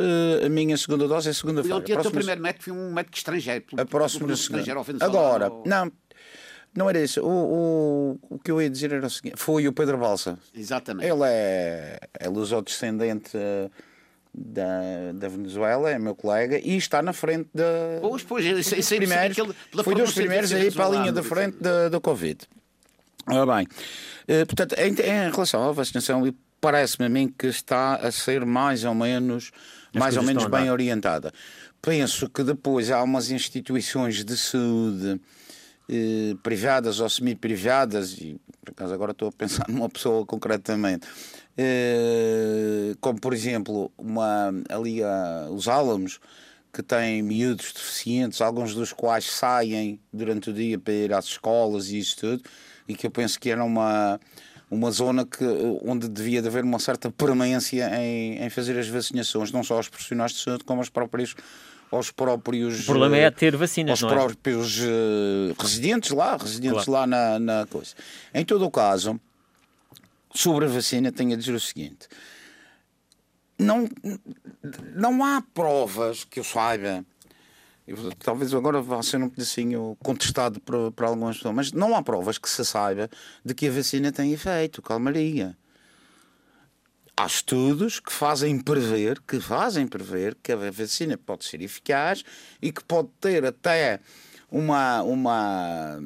a minha segunda dose é Eu segunda-feira. ontem, o teu primeiro médico foi um médico estrangeiro. A próxima segunda. Agora, ou- não, não era isso. O, o, o que eu ia dizer era o seguinte: foi o Pedro Balsa. Exatamente. Ele é, é lusodescendente eh, da, da Venezuela, é meu colega, e está na frente da. Pois, pois, isso- isso- primeiros, pela foi dos primeiros ser aí para a linha da frente da, da Covid. Ora bem, eh, portanto, em, em relação à vacinação, parece-me a mim que está a ser mais ou menos, mais ou menos a bem orientada. Penso que depois há umas instituições de saúde eh, privadas ou semi-privadas, e por acaso agora estou a pensar numa pessoa concretamente, eh, como por exemplo uma, ali a, os Álamos, que têm miúdos deficientes, alguns dos quais saem durante o dia para ir às escolas e isso tudo, e que eu penso que era uma, uma zona que, onde devia de haver uma certa permanência em, em fazer as vacinações, não só aos profissionais de saúde, como aos próprios. Aos próprios O problema é eh, ter vacinas, aos é? próprios eh, residentes lá, residentes Claro. lá na, na coisa. Em todo o caso, sobre a vacina, tenho a dizer o seguinte: não, não há provas que eu saiba. eu- Talvez agora vá ser um pedacinho contestado para, para algumas pessoas, mas não há provas que se saiba de que a vacina tem efeito, calmaria. Há estudos que fazem prever, que fazem prever que a vacina pode ser eficaz e que pode ter até uma, uma,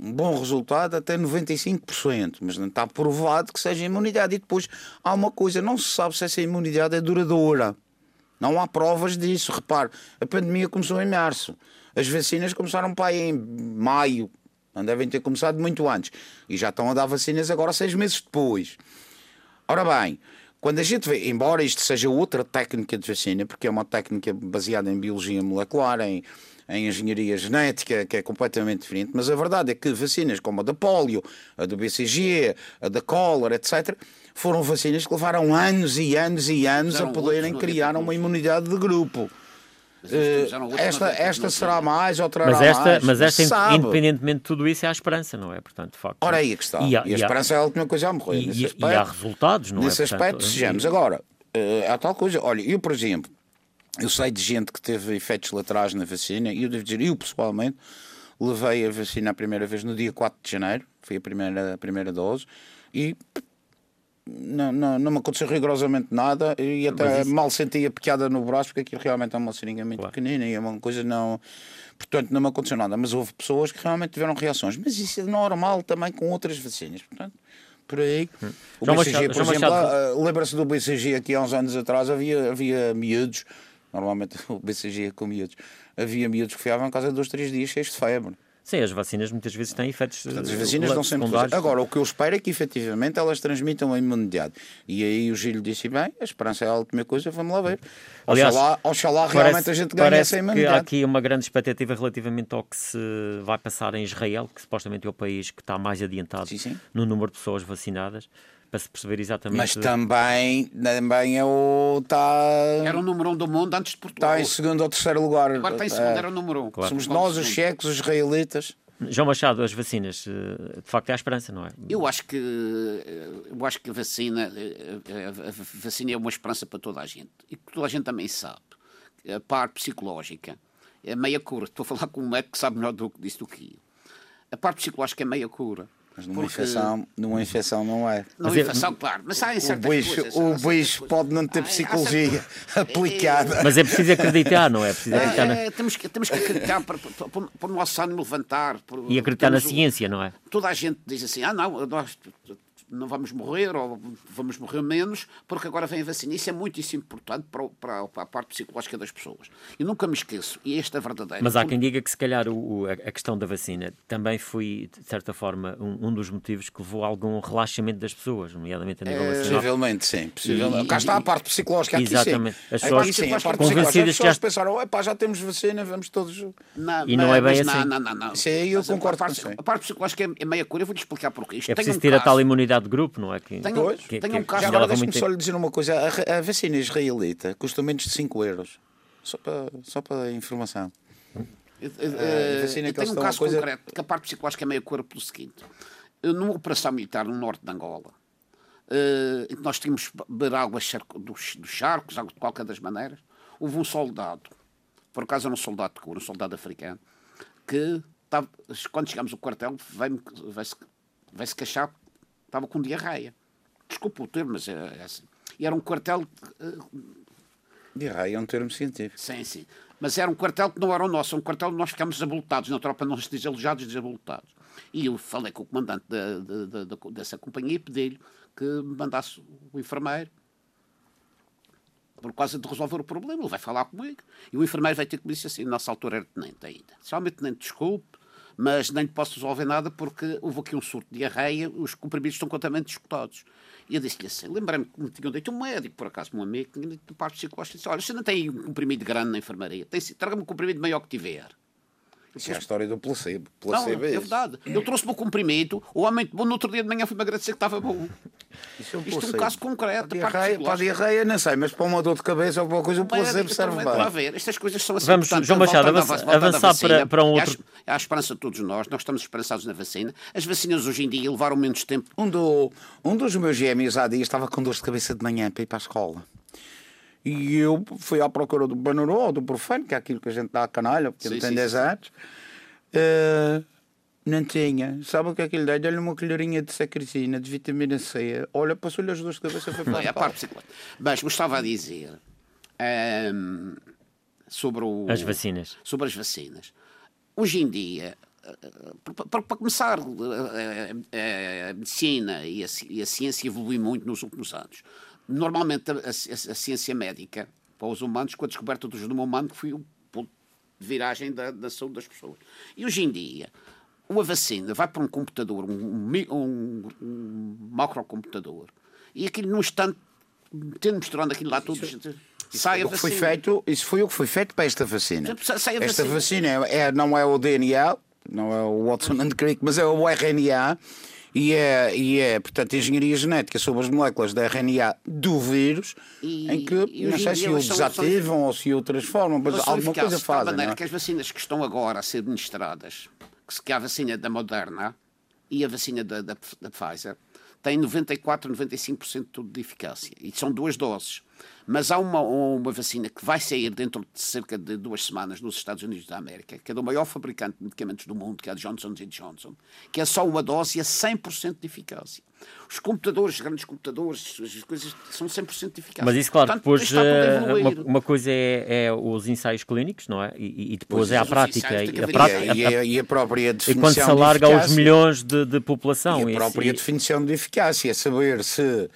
um bom resultado até 95%, mas não está provado que seja imunidade. E depois há uma coisa, não se sabe se essa imunidade é duradoura. Não há provas disso. Repare, a pandemia começou em março. As vacinas começaram para aí em maio. Não devem ter começado muito antes. E já estão a dar vacinas agora seis meses depois. Ora bem, quando a gente vê, embora isto seja outra técnica de vacina, porque é uma técnica baseada em biologia molecular, em, em engenharia genética, que é completamente diferente, mas a verdade é que vacinas como a da polio, a do BCG, a da cólera, etc., foram vacinas que levaram anos e anos e anos a poderem outros, criar uma imunidade de grupo. Esta, sei, esta não será mais, outra Mas esta, mais. mas esta sabe. independentemente de tudo isso, é a esperança, não é? Portanto, de facto. Ora aí é que está. E, E, há- a e há- esperança é a última coisa a morrer. e- nesse e- e aspecto. há resultados, não Nesse é? aspecto, Portanto, sejamos. Agora, eh, há tal coisa. Olha, eu, por exemplo, eu sei de gente que teve efeitos laterais na vacina e eu devo dizer, eu pessoalmente levei a vacina a primeira vez no dia 4 de janeiro, foi a primeira, a primeira dose, e não, não, não me aconteceu rigorosamente nada e até mal sentia piada no braço porque aquilo realmente é uma seringa muito Claro. pequenina e é uma coisa não portanto não me aconteceu nada. Mas houve pessoas que realmente tiveram reações. Mas isso é normal também com outras vacinas portanto por aí. O João BCG Machado- por João exemplo Machado- ah, lembra-se do BCG aqui há uns anos atrás havia, havia miúdos normalmente o BCG é com miúdos havia miúdos que fiavam em casa dois, três dias cheios de febre Sim, as vacinas muitas vezes têm efeitos Portanto, as eh, vacinas dão sempre secundários. coisa. Agora, o que eu espero é que efetivamente elas transmitam a imunidade. E aí o Gil disse bem, a esperança é a última coisa, vamos lá ver. Aliás, oxalá, oxalá Parece- realmente a gente ganhe essa que há imunidade. aqui uma grande expectativa relativamente ao que se vai passar em Israel, que supostamente é o país que está mais adiantado Sim, sim. no número de pessoas vacinadas, para se perceber exatamente. Mas também, também é o. Está Era o número um do mundo antes de Portugal. tá em segundo ou terceiro lugar. Agora está em segundo, era o número um. Somos Portugal nós, os checos, os israelitas. João Machado, as vacinas, eh, de facto é a esperança, não é? Eu acho que eh, eu acho que a vacina eh, a vacina é uma esperança para toda a gente e que toda a gente também sabe. A parte psicológica é meia cura. Estou a falar com um médico que sabe melhor do que disso do que eu. A parte psicológica é meia cura. Mas numa, porque... infecção, numa infecção não é. Numa mas infecção, claro. Mas há em certas o bicho, coisas, o bicho pode não ter psicologia aplicada. Mas é preciso acreditar, não é? é preciso acreditar é, é, temos, que, temos que acreditar para, para, para, para o nosso ânimo levantar. e acreditar na ciência, não é? Toda a gente diz assim, ah não, nós não vamos morrer ou vamos morrer menos, porque agora vem a vacina. Isso é muitíssimo importante para, para, para, a parte psicológica das pessoas. E nunca me esqueço, e esta é verdadeiro. Mas há quem diga que se calhar o, a questão da vacina também foi, de certa forma, um, um, dos motivos que levou a algum relaxamento das pessoas, nomeadamente a nível é, nacional. Possivelmente, sim. Possivelmente. E, Cá está a parte psicológica aqui, Exatamente. Sim. As pessoas sim, a parte convencidas as pessoas já... pensaram, epá, já temos vacina, vamos todos... Não, e não é bem assim. Não, não, não. Sim, eu mas concordo a parte, com A parte psicológica é, é meia cor, eu vou-te explicar porquê. Isto é preciso um ter caso... a tal imunidade de grupo, não é? Que tenho, pois, que, tenho um caso. Agora deixe-me só lhe dizer uma coisa: a, a, vacina israelita custa menos de 5 euros. Só para, só para informação. Eu, eu, uh, eu tenho um caso coisa... concreto que a parte psicológica é meio cor pelo seguinte: numa operação militar no norte de Angola, uh, nós tínhamos beber água dos, dos charcos, água de qualquer das maneiras. Houve um soldado, por acaso era um soldado de cura, um soldado africano, que estava, quando chegámos ao quartel, veio-se veio veio queixar estava com diarreia. Desculpa o termo, mas é, é assim. E era um quartel. Uh, diarreia é um termo científico. Sim, sim. Mas era um quartel que não era o nosso, um quartel que nós ficámos desabultados, na tropa nós desalojados e desabultados. E eu falei com o comandante de, dessa companhia e pedi-lhe que me mandasse o enfermeiro por causa de resolver o problema. Ele vai falar comigo. E o enfermeiro vai ter que me dizer assim, nessa altura era tenente ainda. Somente tenente, desculpe, mas nem posso resolver nada porque houve aqui um surto de diarreia, os comprimidos estão completamente escutados. E eu disse-lhe assim, lembrei-me que me tinham dito um médico, por acaso, um amigo, que tinha dito parte psicológico, disse, olha, você não tem um comprimido grande na enfermaria, traga-me um comprimido maior que tiver. Isso é a história do placebo. placebo não, é, é verdade. Eu trouxe-me o comprimido, o homem bom, no outro dia de manhã foi-me agradecer que estava bom. Isso é um, Isto é um caso concreto. Para a, diarreia, para a diarreia, não sei, mas para uma dor de cabeça ou alguma coisa, o placebo serve bem. Ver, estas coisas são assim. Vamos, portanto, João Machado, avançar, avançar para, para um outro... Há, há esperança de todos nós, nós estamos esperançados na vacina. As vacinas hoje em dia levaram menos tempo. Um, do, um dos meus gêmeos há dias estava com dor de cabeça de manhã para ir para a escola. E eu fui à procura do Banuró ou do Profano, que é aquilo que a gente dá a canalha, porque sim, ele tem sim, 10 anos. Uh, não tinha. Sabe o que é que ele dá? Dá-lhe uma colherinha de sacricina, de vitamina C. Olha, passou-lhe as duas de cabeça. Foi é a parte psicológica. Mas gostava a dizer um, ehm, sobre o, as vacinas. Sobre as vacinas. Hoje em dia, para, para começar, a, medicina e a, e ciência evoluiu muito nos últimos anos. Normalmente, a, ciência médica para os humanos, com a descoberta do genoma humano, que foi o ponto de viragem da, da saúde das pessoas. E hoje em dia, uma vacina vai para um computador, um, um, um macrocomputador, e aquilo num instante, tendo mostrando aquilo lá tudo. Isso, sai a vacina. Foi feito, isso foi o que foi feito para esta vacina. Sai a esta vacina, vacina é, é, não é o DNA, não é o Watson and Crick, mas é o RNA. E é, e é, portanto, engenharia genética sobre as moléculas da RNA do vírus, e, em que não sei se o desativam são, ou se o transformam, mas alguma coisa fazem. De maneira é? que as vacinas que estão agora a ser administradas que a vacina da Moderna e a vacina da, da, da Pfizer têm 94, 95% de eficácia. E são duas doses. Mas há uma, uma vacina que vai sair dentro de cerca de duas semanas nos Estados Unidos da América, que é do maior fabricante de medicamentos do mundo, que é a Johnson Johnson, que é só uma dose e é 100% de eficácia. Os computadores, os grandes computadores, as coisas são 100% de eficácia. Mas isso, claro, Portanto, depois uh, uma, uma, coisa é, é, os ensaios clínicos, não é? E, e depois pois, é a prática. E a, prática e, a, e a própria definição. E quando se alarga aos milhões de, de população. E a própria definição de eficácia, saber se uh,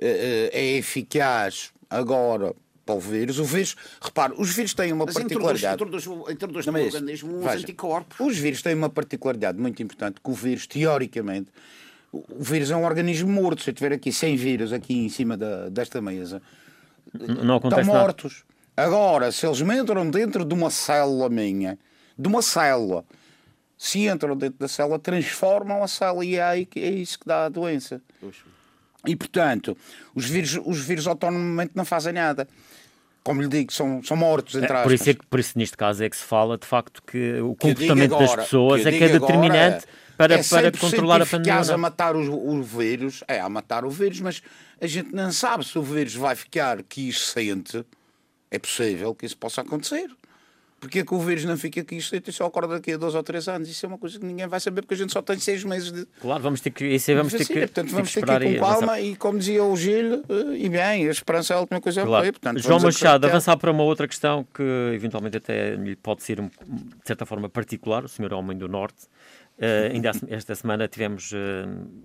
é eficaz agora para o vírus. O vírus, repare, os vírus têm uma Mas particularidade. Introduz, introduz, introduz no organismo uns anticorpos. Os vírus têm uma particularidade muito importante, que o vírus, teoricamente, o vírus é um organismo morto. Se eu tiver aqui 100 vírus aqui em cima da, desta mesa, não estão mortos. Nada. Agora, se eles entram dentro de uma célula minha, de uma célula, se entram dentro da célula, transformam a célula e é, aí, é isso que dá a doença. Puxa. E, portanto, os vírus, os vírus autonomamente não fazem nada. Como lhe digo, são, são mortos, entre é, por, isso é que, por isso, neste caso, é que se fala, de facto, que o comportamento agora, das pessoas que é que é determinante para, é para controlar a pandemia. a matar o, o vírus, é a matar o vírus, mas a gente não sabe se o vírus vai ficar quiescente. É possível que isso possa acontecer. Porque é que o vírus não fica aqui e só acorda daqui a dois ou três anos? Isso é uma coisa que ninguém vai saber porque a gente só tem seis meses de. Claro, vamos ter que. Isso vamos ter que. Portanto, vamos ter que ir com calma e, como dizia o Gil, eh, e bem, a esperança é a última coisa claro. a Portanto, João Machado, avançar para uma outra questão que eventualmente até lhe pode ser, de certa forma, particular. O senhor é homem do Norte. Uh, ainda esta semana tivemos uh,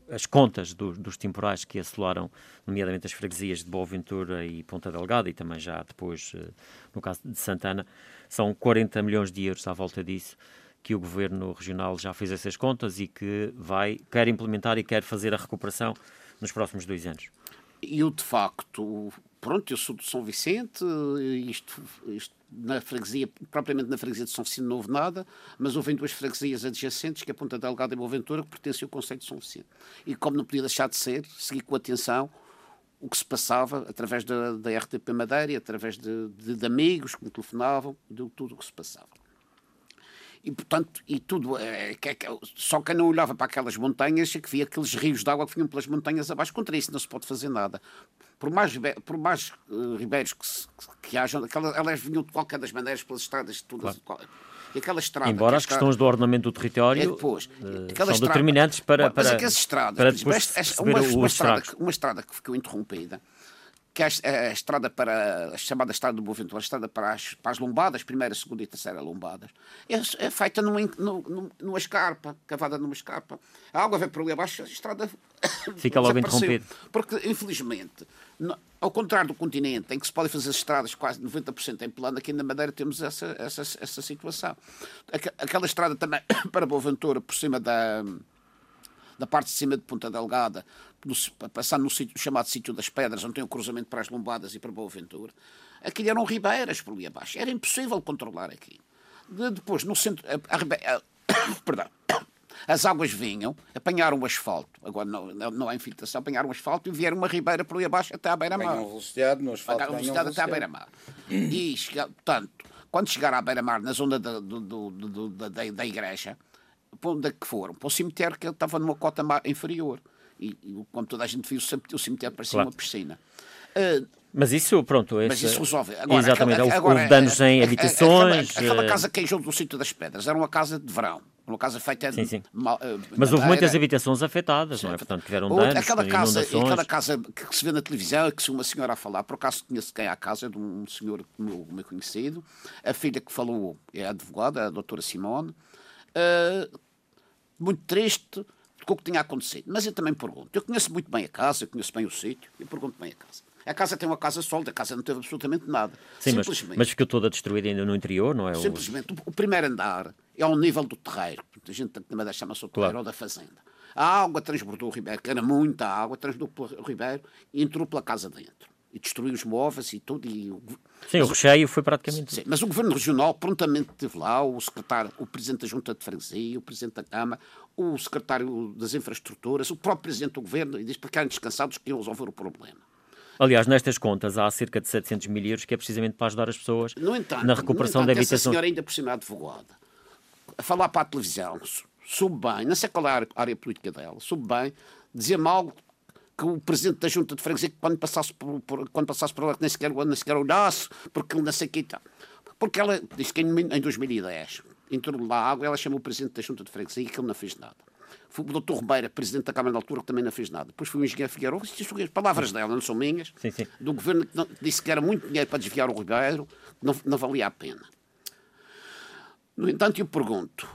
as contas do, dos temporais que assolaram, nomeadamente as freguesias de Boa Ventura e Ponta Delgada, e também já depois, uh, no caso de Santana, são 40 milhões de euros à volta disso que o governo regional já fez essas contas e que vai, quer implementar e quer fazer a recuperação nos próximos dois anos. E eu, de facto, pronto, eu sou de São Vicente, isto, isto na freguesia, propriamente na freguesia de São Vicente não houve nada, mas houve duas freguesias adjacentes, que é Ponta Delgada e Boaventura, que pertencem ao Conselho de São Vicente. E como não podia deixar de ser, segui com atenção o que se passava através da, da RTP Madeira, através de, de, de amigos que me telefonavam, de tudo o que se passava. E, portanto, e tudo, é, que, só quem não olhava para aquelas montanhas é que via aqueles rios de água que vinham pelas montanhas abaixo. Contra isso não se pode fazer nada. Por mais, por mais uh, ribeiros que, que hajam, aquelas, elas vinham de qualquer das maneiras pelas estradas, todas, claro. E aquela estrada. Embora as questões do ordenamento do território é depois, uh, são estrada, determinantes para, para, mas aquelas estradas, para depois uma, uma, estrada, uma estrada que ficou interrompida que é a, estrada para a chamada estrada do Boaventura, a estrada para as, para as lombadas, primeira, segunda e terceira lombadas, é, é feita numa, numa, numa escarpa, cavada numa escarpa. A água vem por ali abaixo, a estrada fica logo interrompida. Porque, infelizmente, no, ao contrário do continente, em que se podem fazer estradas quase 90% em plano, aqui na Madeira temos essa, essa, essa situação. Aquela estrada também para Boaventura, por cima da da parte de cima de Ponta Delgada, no, passar no sítio, chamado Sítio das Pedras, onde tem o cruzamento para as Lombadas e para Boa Ventura, aquilo eram ribeiras por ali abaixo. Era impossível controlar aquilo. De, depois, no centro. A, a, a, perdão. As águas vinham, apanharam o asfalto, agora não, não, não há infiltração, apanharam o asfalto e vieram uma ribeira por ali abaixo até à beira-mar. Ganham velocidade no asfalto. Ganham velocidade até à beira-mar. E, portanto, quando chegar à beira-mar, na zona da, do, do, do, da, da igreja, para onde é que foram? Para o cemitério que estava numa cota inferior. E, e como toda a gente viu, o cemitério parecia claro. uma piscina. Uh, mas isso, pronto. Esse... Mas isso resolve. Agora, Exatamente. Aquela, agora, houve danos em habitações. Aquela, aquela, casa que caiu do sítio das pedras era uma casa de verão. Uma casa feita sim, sim. Mal, uh, Mas houve muitas habitações afetadas, sim, não é? Portanto, tiveram danos, aquela casa, aquela casa que se vê na televisão, que se uma senhora a falar, por acaso conheço quem é a casa, de um senhor meu, meu conhecido, a filha que falou é a advogada, a doutora Simone, uh, muito triste com o que tinha acontecido. Mas eu também pergunto. Eu conheço muito bem a casa, eu conheço bem o sítio, eu pergunto bem a casa. A casa tem uma casa sólida, a casa não teve absolutamente nada. Sim, mas, mas ficou toda destruída ainda no interior, não é? Simplesmente. O, o primeiro andar é ao nível do terreiro. A gente também chama-se o terreiro claro. ou da fazenda. A água transbordou o ribeiro, que era muita água, transbordou o ribeiro e entrou pela casa dentro e destruiu os móveis e tudo. E o... Sim, mas o recheio foi praticamente. Sim, mas o Governo Regional prontamente esteve lá, o secretário, o Presidente da Junta de Freguesia, o Presidente da Câmara, o Secretário das Infraestruturas, o próprio Presidente do Governo, e diz para ficarem descansados que iam resolver o problema. Aliás, nestas contas há cerca de 700 mil euros que é precisamente para ajudar as pessoas entanto, na recuperação entanto, da habitação. A senhora ainda por cima é advogada, a falar para a televisão, soube bem, não sei qual é a área política dela, soube bem, dizer-me algo que o presidente da junta de freguesia, que quando passasse por, por, quando passasse por lá, que nem sequer, nem sequer olhasse, porque ele não sei o que e tal. Porque ela disse que em, em 2010 entrou lá água, ela chamou o presidente da junta de freguesia e que ele não fez nada. Foi o doutor Ribeira, presidente da Câmara da altura, que também não fez nada. Depois foi o engenheiro Figueiredo, as palavras dela, não são minhas, sim, sim. do governo que não, disse que era muito dinheiro para desviar o Ribeiro, não, não valia a pena. No entanto, eu pergunto,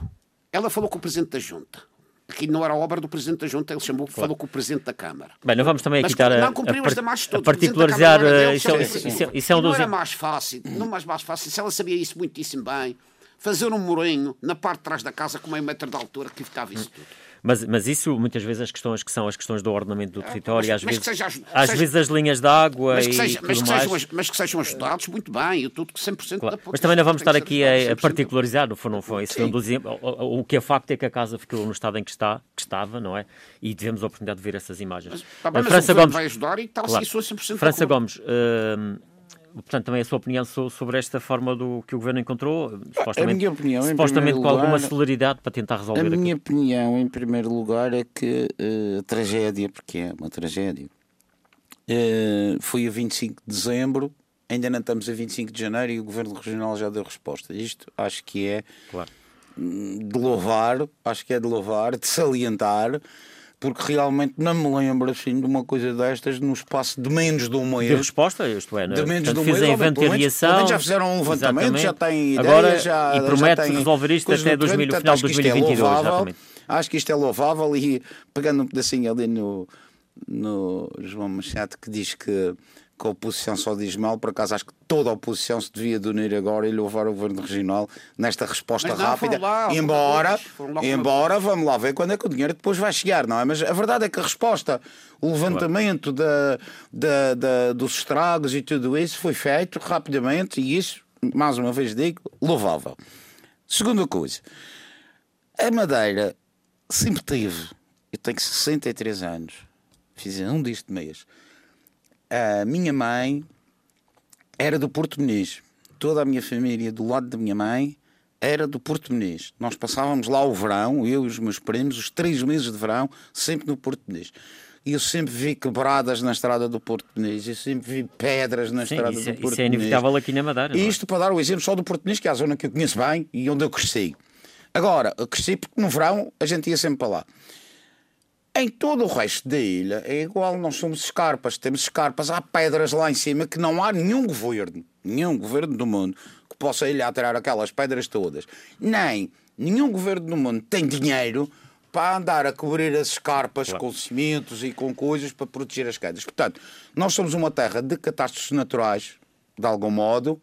ela falou com o presidente da junta, Aqui não era obra do Presidente da Junta, ele chamou, falou com o Presidente da Câmara. Bem, não vamos também aqui estar a, a, a, particularizar. Isso, isso, isso, isso é um dos... Não era mais fácil, não mais, mais fácil, se ela sabia isso muitíssimo bem, fazer um morenho na parte de trás da casa com meio metro de altura que ficava isso tudo. Mas, mas isso, muitas vezes, as questões que são as questões do ordenamento do território, mas, às, vezes, seja, às seja, vezes as linhas de água mas que, seja, mas, que sejam, mas que sejam ajudados muito bem, e tudo que 100% claro. da Mas também não vamos estar aqui a, a particularizar, não foi, não foi. Isso um dos, o, o, que é facto é que a casa ficou no estado em que, está, que estava, não é? E tivemos a oportunidade de ver essas imagens. Mas, tá bem, mas França Gomes vai ajudar e tal, claro. assim, 100% França Gomes, uh, portanto, também a sua opinião sobre esta forma do que o governo encontrou, supostamente, a minha opinião, supostamente com lugar, alguma celeridade para tentar resolver. A minha opinião, em primeiro lugar, é que uh, a tragédia, porque é uma tragédia, uh, foi a 25 de dezembro ainda não estamos a 25 de janeiro e o Governo Regional já deu resposta. Isto acho que é claro. de louvar, acho que é de louvar, de salientar, porque realmente não me lembro assim de uma coisa destas no espaço de menos de um mês. De resposta, isto é, de menos Portanto, de um mês, inventariação. já fizeram um levantamento, exatamente. já têm ideia, Agora, já, e promete resolver isto até no terreno, 2000, portanto, final de acho que isto é 2022. louvável. exatamente. Acho que isto é louvável e pegando um pedacinho ali no, no João Machado que diz que, que a oposição só diz mal, por acaso acho que toda a oposição se devia de unir agora e louvar o Governo Regional nesta resposta não, rápida. lá, embora, lá embora, vamos lá ver quando é que o dinheiro depois vai chegar, não é? Mas a verdade é que a resposta, o levantamento da, da, da- dos estragos e tudo isso foi feito rapidamente e isso, mais uma vez digo, louvável. Segunda coisa, a Madeira sempre teve, eu tenho 63 anos, fiz um deste mês. A minha mãe era do Porto Muniz. Toda a minha família do lado da minha mãe era do Porto Muniz. Nós passávamos lá o verão, eu e os meus primos, os três meses de verão, sempre no Porto Muniz. E eu sempre vi quebradas na estrada do Porto Muniz, eu sempre vi pedras na Sim, estrada do é- Porto isso é inevitável aqui na Madeira. não é? Isto para dar o exemplo só do Porto Muniz, que é a zona que eu conheço bem e onde eu cresci. Agora, eu cresci porque no verão a gente ia sempre para lá. Em todo o resto da ilha é igual, nós somos escarpas, temos escarpas, há pedras lá em cima que não há nenhum governo, nenhum governo do mundo que possa ir lá tirar aquelas pedras todas. Nem nenhum governo do mundo tem dinheiro para andar a cobrir as escarpas com cimentos e com coisas para proteger as quedas. Portanto, nós somos uma terra de catástrofes naturais, de algum modo,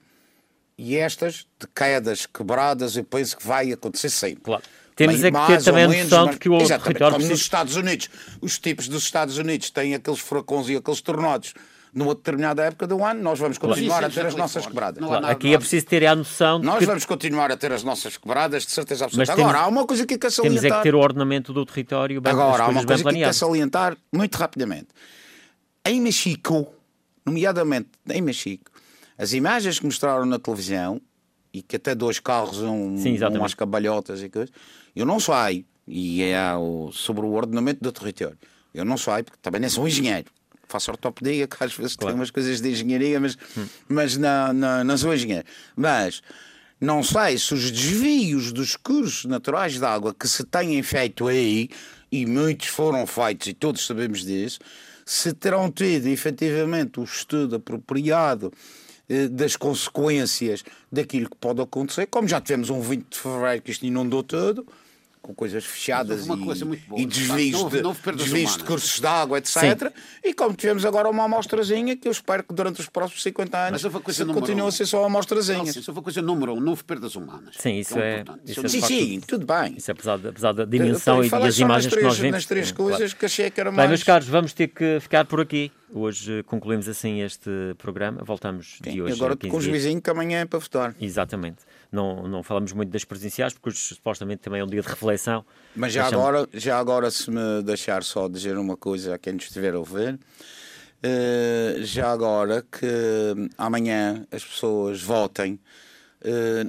e estas de quedas quebradas eu penso que vai acontecer sempre. Claro. Temos Bem, é que ter também a noção de que o território como nos precisa- Estados Unidos, os tipos dos Estados Unidos têm aqueles furacões e aqueles tornados numa determinada época do ano, nós vamos continuar Sim, a sim, ter as nossas quebradas. Claro, nada- aqui é preciso ter a noção de Nós que vamos continuar a ter as nossas quebradas, de certeza absoluta. Mas temos- Agora, há uma coisa que eu quero temos é salientar. que ter o ordenamento do território bem, Agora, há uma coisa que quero planeadas. salientar muito rapidamente. Em Mexico, nomeadamente em Mexico, as imagens que mostraram na televisão e que até dois carros, um, Sim, umas cabalhotas e coisas, eu não sei, e é o- sobre o ordenamento do território, eu não sei, porque também nem sou engenheiro. Faço ortopedia, que às vezes tem umas coisas de engenharia, mas, mas não, não, não sou engenheiro. Mas não sei se os desvios dos cursos naturais de água que se têm feito aí, e muitos foram feitos, e todos sabemos disso, se terão tido efetivamente o estudo apropriado eh, das consequências daquilo que pode acontecer, como já tivemos um 20 de fevereiro que isto inundou tudo, com coisas fechadas e, coisa e desvios, Não houve- de, não desvios de cursos de água, etc. E como tivemos agora uma amostrazinha que eu espero que durante os próximos 50 anos se continue um. a ser só uma amostrazinha. Não, sim, Isso foi coisa número um, não houve perdas humanas. Sim, isso Que é- importante. isso Isso é Sim, facto. sim, tudo bem. Isso apesar, de- apesar da dimensão e, e Falei as só nas imagens que nós três- vemos. Nas três Sim, claro. coisas que achei que era Bem, mais. meus caros, vamos ter que ficar por aqui. Hoje concluímos assim este programa. Voltamos de Sim, hoje. agora a 15 com os dias. vizinhos que amanhã é para votar. Exatamente. Não, não falamos muito das presenciais, porque hoje supostamente também é um dia de reflexão. Mas já Deixamos- agora, já agora, se me deixar só dizer uma coisa a quem nos estiver a ouvir, eh, já agora que amanhã as pessoas votem eh,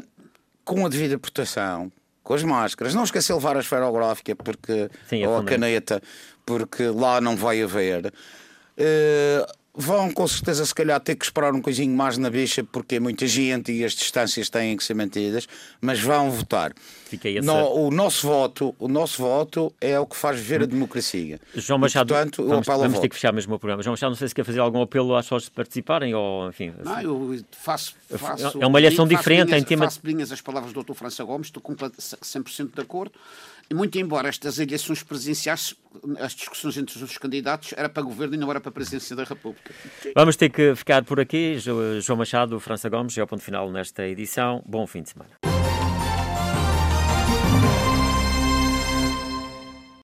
com a devida proteção, com as máscaras. Não esquecer de levar a esferográfica porque, Sim, é ou a caneta, porque lá não vai haver. Eh, vão com certeza, se calhar, ter que esperar um coisinho mais na bicha, porque é muita gente e as distâncias têm que ser mantidas, mas vão votar. No- o nosso voto, o nosso voto é o que faz viver a democracia. João E, Machado, portanto, vamos, vamos ter que fechar mesmo o programa. João Machado, não sei se quer fazer algum apelo às pessoas participarem ou, enfim. Não, assim. eu faço, faço É uma eleição faço diferente minhas- em tema- Faço minhas as palavras do Dr. França Gomes, estou complet- 100% de acordo. Muito embora estas eleições presidenciais, as discussões entre os candidatos, era para governo e não era para a presidência da República. Vamos ter que ficar por aqui. Jo- João Machado, França Gomes, é o ponto final nesta edição. Bom fim de semana.